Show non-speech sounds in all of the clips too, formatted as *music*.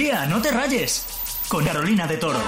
No te rayes. Con Carolina de Toro.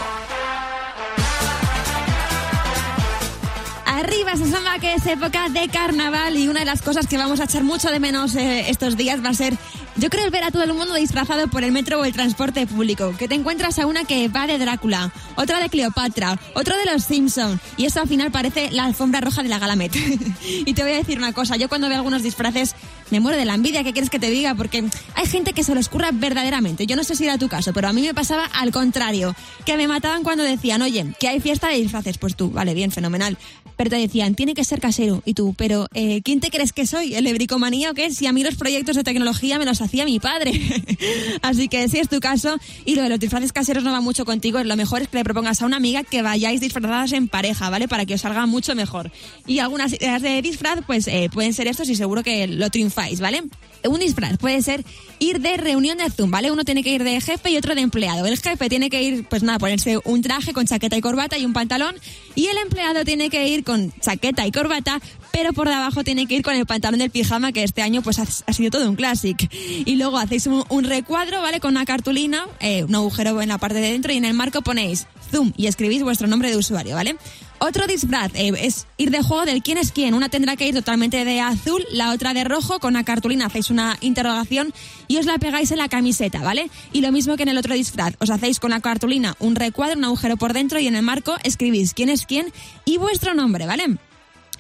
Arriba se samba que es época de carnaval y una de las cosas que vamos a echar mucho de menos eh, estos días va a ser, yo creo, ver a todo el mundo disfrazado por el metro o el transporte público. Que te encuentras a una que va de Drácula, otra de Cleopatra, otro de los Simpson y eso al final parece la alfombra roja de la Galamet. *laughs* y te voy a decir una cosa, yo cuando veo algunos disfraces me muero de la envidia, ¿qué quieres que te diga? Porque hay gente que se lo escurra verdaderamente. Yo no sé si era tu caso, pero a mí me pasaba al contrario, que me mataban cuando decían, oye, que hay fiesta de disfraces. Pues tú, vale, bien, fenomenal. Pero te decían, tiene que ser casero. Y tú, pero eh, ¿quién te crees que soy? ¿El ebricomanía o qué? Si a mí los proyectos de tecnología me los hacía mi padre. *laughs* Así que si es tu caso y lo de los disfraces caseros no va mucho contigo, lo mejor es que le propongas a una amiga que vayáis disfrazadas en pareja, ¿vale? Para que os salga mucho mejor. Y algunas ideas de disfraz, pues eh, pueden ser estos y seguro que lo triunfáis. ¿Vale? Un disfraz puede ser ir de reunión de Zoom, ¿vale? Uno tiene que ir de jefe y otro de empleado. El jefe tiene que ir, pues nada, ponerse un traje con chaqueta y corbata y un pantalón. Y el empleado tiene que ir con chaqueta y corbata, pero por debajo tiene que ir con el pantalón del pijama, que este año pues ha, sido todo un clásico. Y luego hacéis un, recuadro, ¿vale? Con una cartulina, eh, un agujero en la parte de dentro y en el marco ponéis Zoom y escribís vuestro nombre de usuario, ¿vale? Otro disfraz eh, es ir de juego del quién es quién. Una tendrá que ir totalmente de azul, la otra de rojo. Con una cartulina hacéis una interrogación y os la pegáis en la camiseta, ¿vale? Y lo mismo que en el otro disfraz. Os hacéis con la cartulina un recuadro, un agujero por dentro y en el marco escribís quién es quién y vuestro nombre, ¿vale?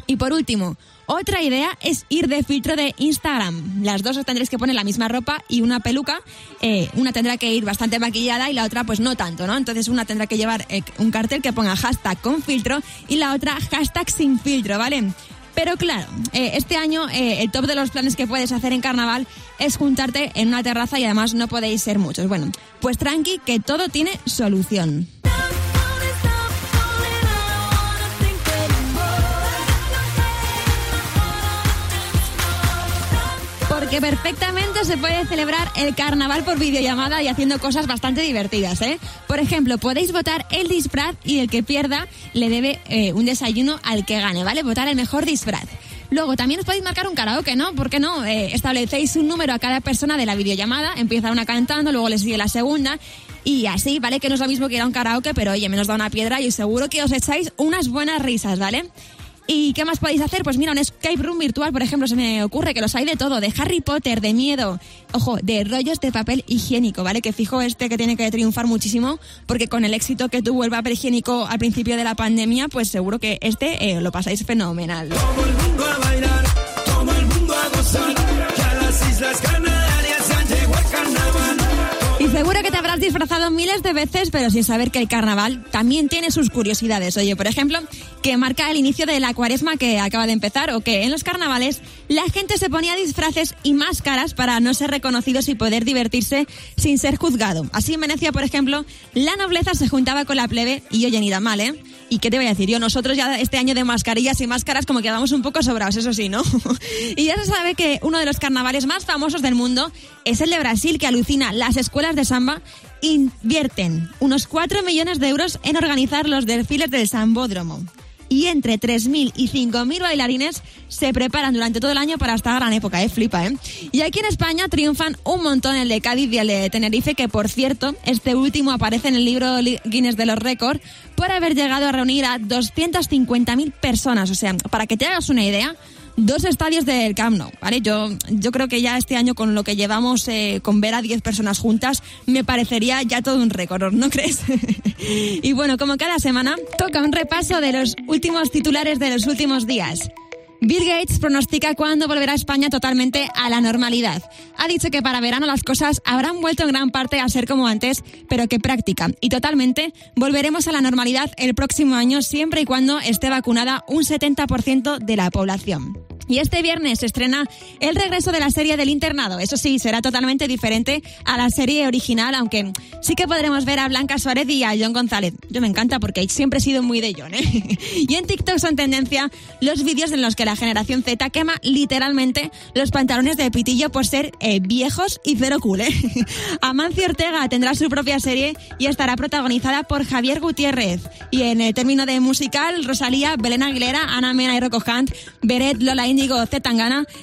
Y por último, otra idea es ir de filtro de Instagram. Las dos os tendréis que poner la misma ropa y una peluca. Eh, una tendrá que ir bastante maquillada y la otra pues no tanto, ¿no? Entonces una tendrá que llevar eh, un cartel que ponga hashtag con filtro y la otra hashtag sin filtro, ¿vale? Pero claro, eh, este año el top de los planes que puedes hacer en carnaval es juntarte en una terraza y además no podéis ser muchos. Bueno, pues tranqui que todo tiene solución. Que perfectamente se puede celebrar el carnaval por videollamada y haciendo cosas bastante divertidas, ¿eh? Por ejemplo, podéis votar el disfraz y el que pierda le debe eh, un desayuno al que gane, ¿vale? Votar el mejor disfraz. Luego, también os podéis marcar un karaoke, ¿no? ¿Por qué no? Eh, establecéis un número a cada persona de la videollamada, empieza una cantando, luego le sigue la segunda y así, ¿vale? Que no es lo mismo que ir a un karaoke, pero oye, menos da una piedra y seguro que os echáis unas buenas risas, ¿vale? ¿Y qué más podéis hacer? Pues mira, un escape room virtual, por ejemplo, se me ocurre que los hay de todo, de Harry Potter, de miedo, ojo, de rollos de papel higiénico, ¿vale? Que fijo este que tiene que triunfar muchísimo, porque con el éxito que tuvo el papel higiénico al principio de la pandemia, pues seguro que este eh, lo pasáis fenomenal. Seguro que te habrás disfrazado miles de veces, pero sin saber que el carnaval también tiene sus curiosidades. Oye, por ejemplo, que marca el inicio de la cuaresma que acaba de empezar, o que en los carnavales la gente se ponía disfraces y máscaras para no ser reconocidos y poder divertirse sin ser juzgado. Así en Venecia, por ejemplo, la nobleza se juntaba con la plebe y oye, ni da mal, ¿eh? ¿Y qué te voy a decir yo? Nosotros ya este año de mascarillas y máscaras como quedamos un poco sobrados, eso sí, ¿no? *laughs* y ya se sabe que uno de los carnavales más famosos del mundo es el de Brasil, que alucina. Las escuelas de samba invierten unos 4 millones de euros en organizar los desfiles del Sambódromo y entre 3.000 y 5.000 bailarines se preparan durante todo el año para esta gran época, ¿eh? Flipa, ¿eh? Y aquí en España triunfan un montón el de Cádiz y el de Tenerife, que por cierto, este último aparece en el libro Guinness de los Récords por haber llegado a reunir a 250.000 personas. O sea, para que te hagas una idea, dos estadios del Camp Nou, ¿vale? Yo, yo creo que ya este año con lo que llevamos eh, con ver a 10 personas juntas me parecería ya todo un récord, ¿no crees? *laughs* y bueno, como cada semana, toca un repaso de los últimos titulares de los últimos días. Bill Gates pronostica cuándo volverá España totalmente a la normalidad. Ha dicho que para verano las cosas habrán vuelto en gran parte a ser como antes, pero que práctica y totalmente volveremos a la normalidad el próximo año siempre y cuando esté vacunada un 70% de la población. Y este viernes se estrena el regreso de la serie del internado. Eso sí, será totalmente diferente a la serie original, aunque sí que podremos ver a Blanca Suárez y a John González. Yo me encanta porque siempre he sido muy de John, ¿eh? *laughs* Y en TikTok son tendencia los vídeos en los que la generación Z quema literalmente los pantalones de pitillo por ser eh, viejos y cero cool, ¿eh? *laughs* Amancio Ortega tendrá su propia serie y estará protagonizada por Javier Gutiérrez. Y en el término de musical, Rosalía, Belén Aguilera, Ana Mena y Rocco Hunt, Beret, Lola India Íñigo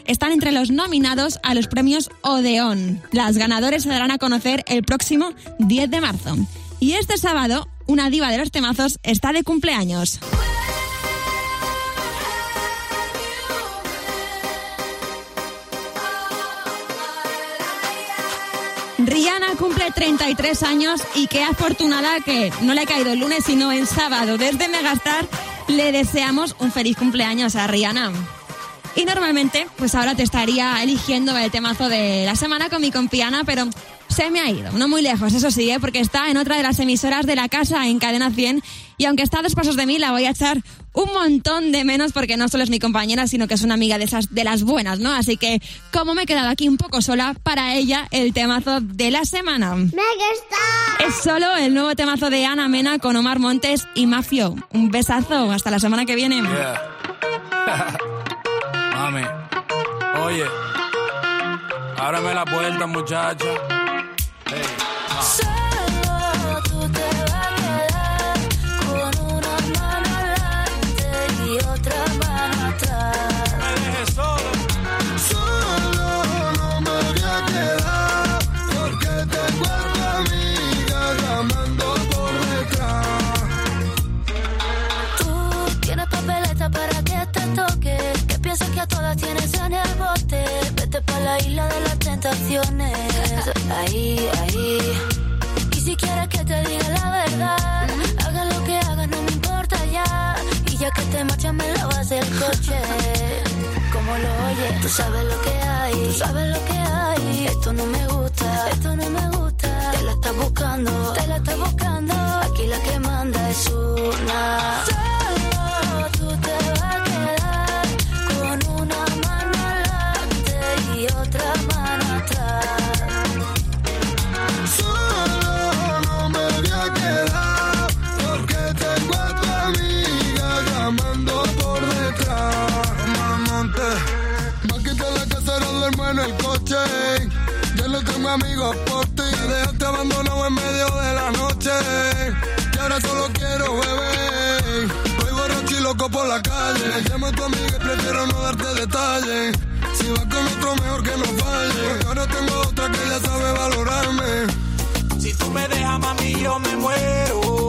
están entre los nominados a los premios Odeón. Las ganadores se darán a conocer el próximo 10 de marzo. Y este sábado, una diva de los temazos está de cumpleaños. Rihanna cumple 33 años y qué afortunada que no le ha caído el lunes, sino el sábado. Desde Megastar le deseamos un feliz cumpleaños a Rihanna. Y normalmente, pues ahora te estaría eligiendo el temazo de la semana con mi compiana, pero se me ha ido, no muy lejos, eso sí, ¿eh? porque está en otra de las emisoras de la casa en Cadena 100 y aunque está a dos pasos de mí, la voy a echar un montón de menos porque no solo es mi compañera, sino que es una amiga de esas de las buenas, ¿no? Así que, como me he quedado aquí un poco sola, para ella el temazo de la semana. Es solo el nuevo temazo de Ana Mena con Omar Montes y Mafio. Un besazo, hasta la semana que viene. Mami, *laughs* oye, ábrame la puerta, muchacha. Solo Ahí. Y si quieres que te diga la verdad, haga lo que hagas, no me importa ya. Y ya que te marchas, me lavas el coche. Como lo oyes, tú sabes lo que hay, tú sabes lo que hay. Esto no me gusta, esto no me gusta. Te la estás buscando, te la estás buscando. Aquí la que manda es una. Amigos por ti. Me dejaste abandonado en medio de la noche. Y ahora solo quiero beber. Voy borracho y loco por la calle. Llama a tu amiga y prefiero no darte detalles. Si vas con otro, mejor que no falle. Porque ahora tengo otra que ya sabe valorarme. Si tú me dejas, mami, yo me muero.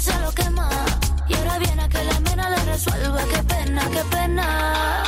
Se lo quema. Y ahora viene a que la mena le resuelva, qué pena, qué pena.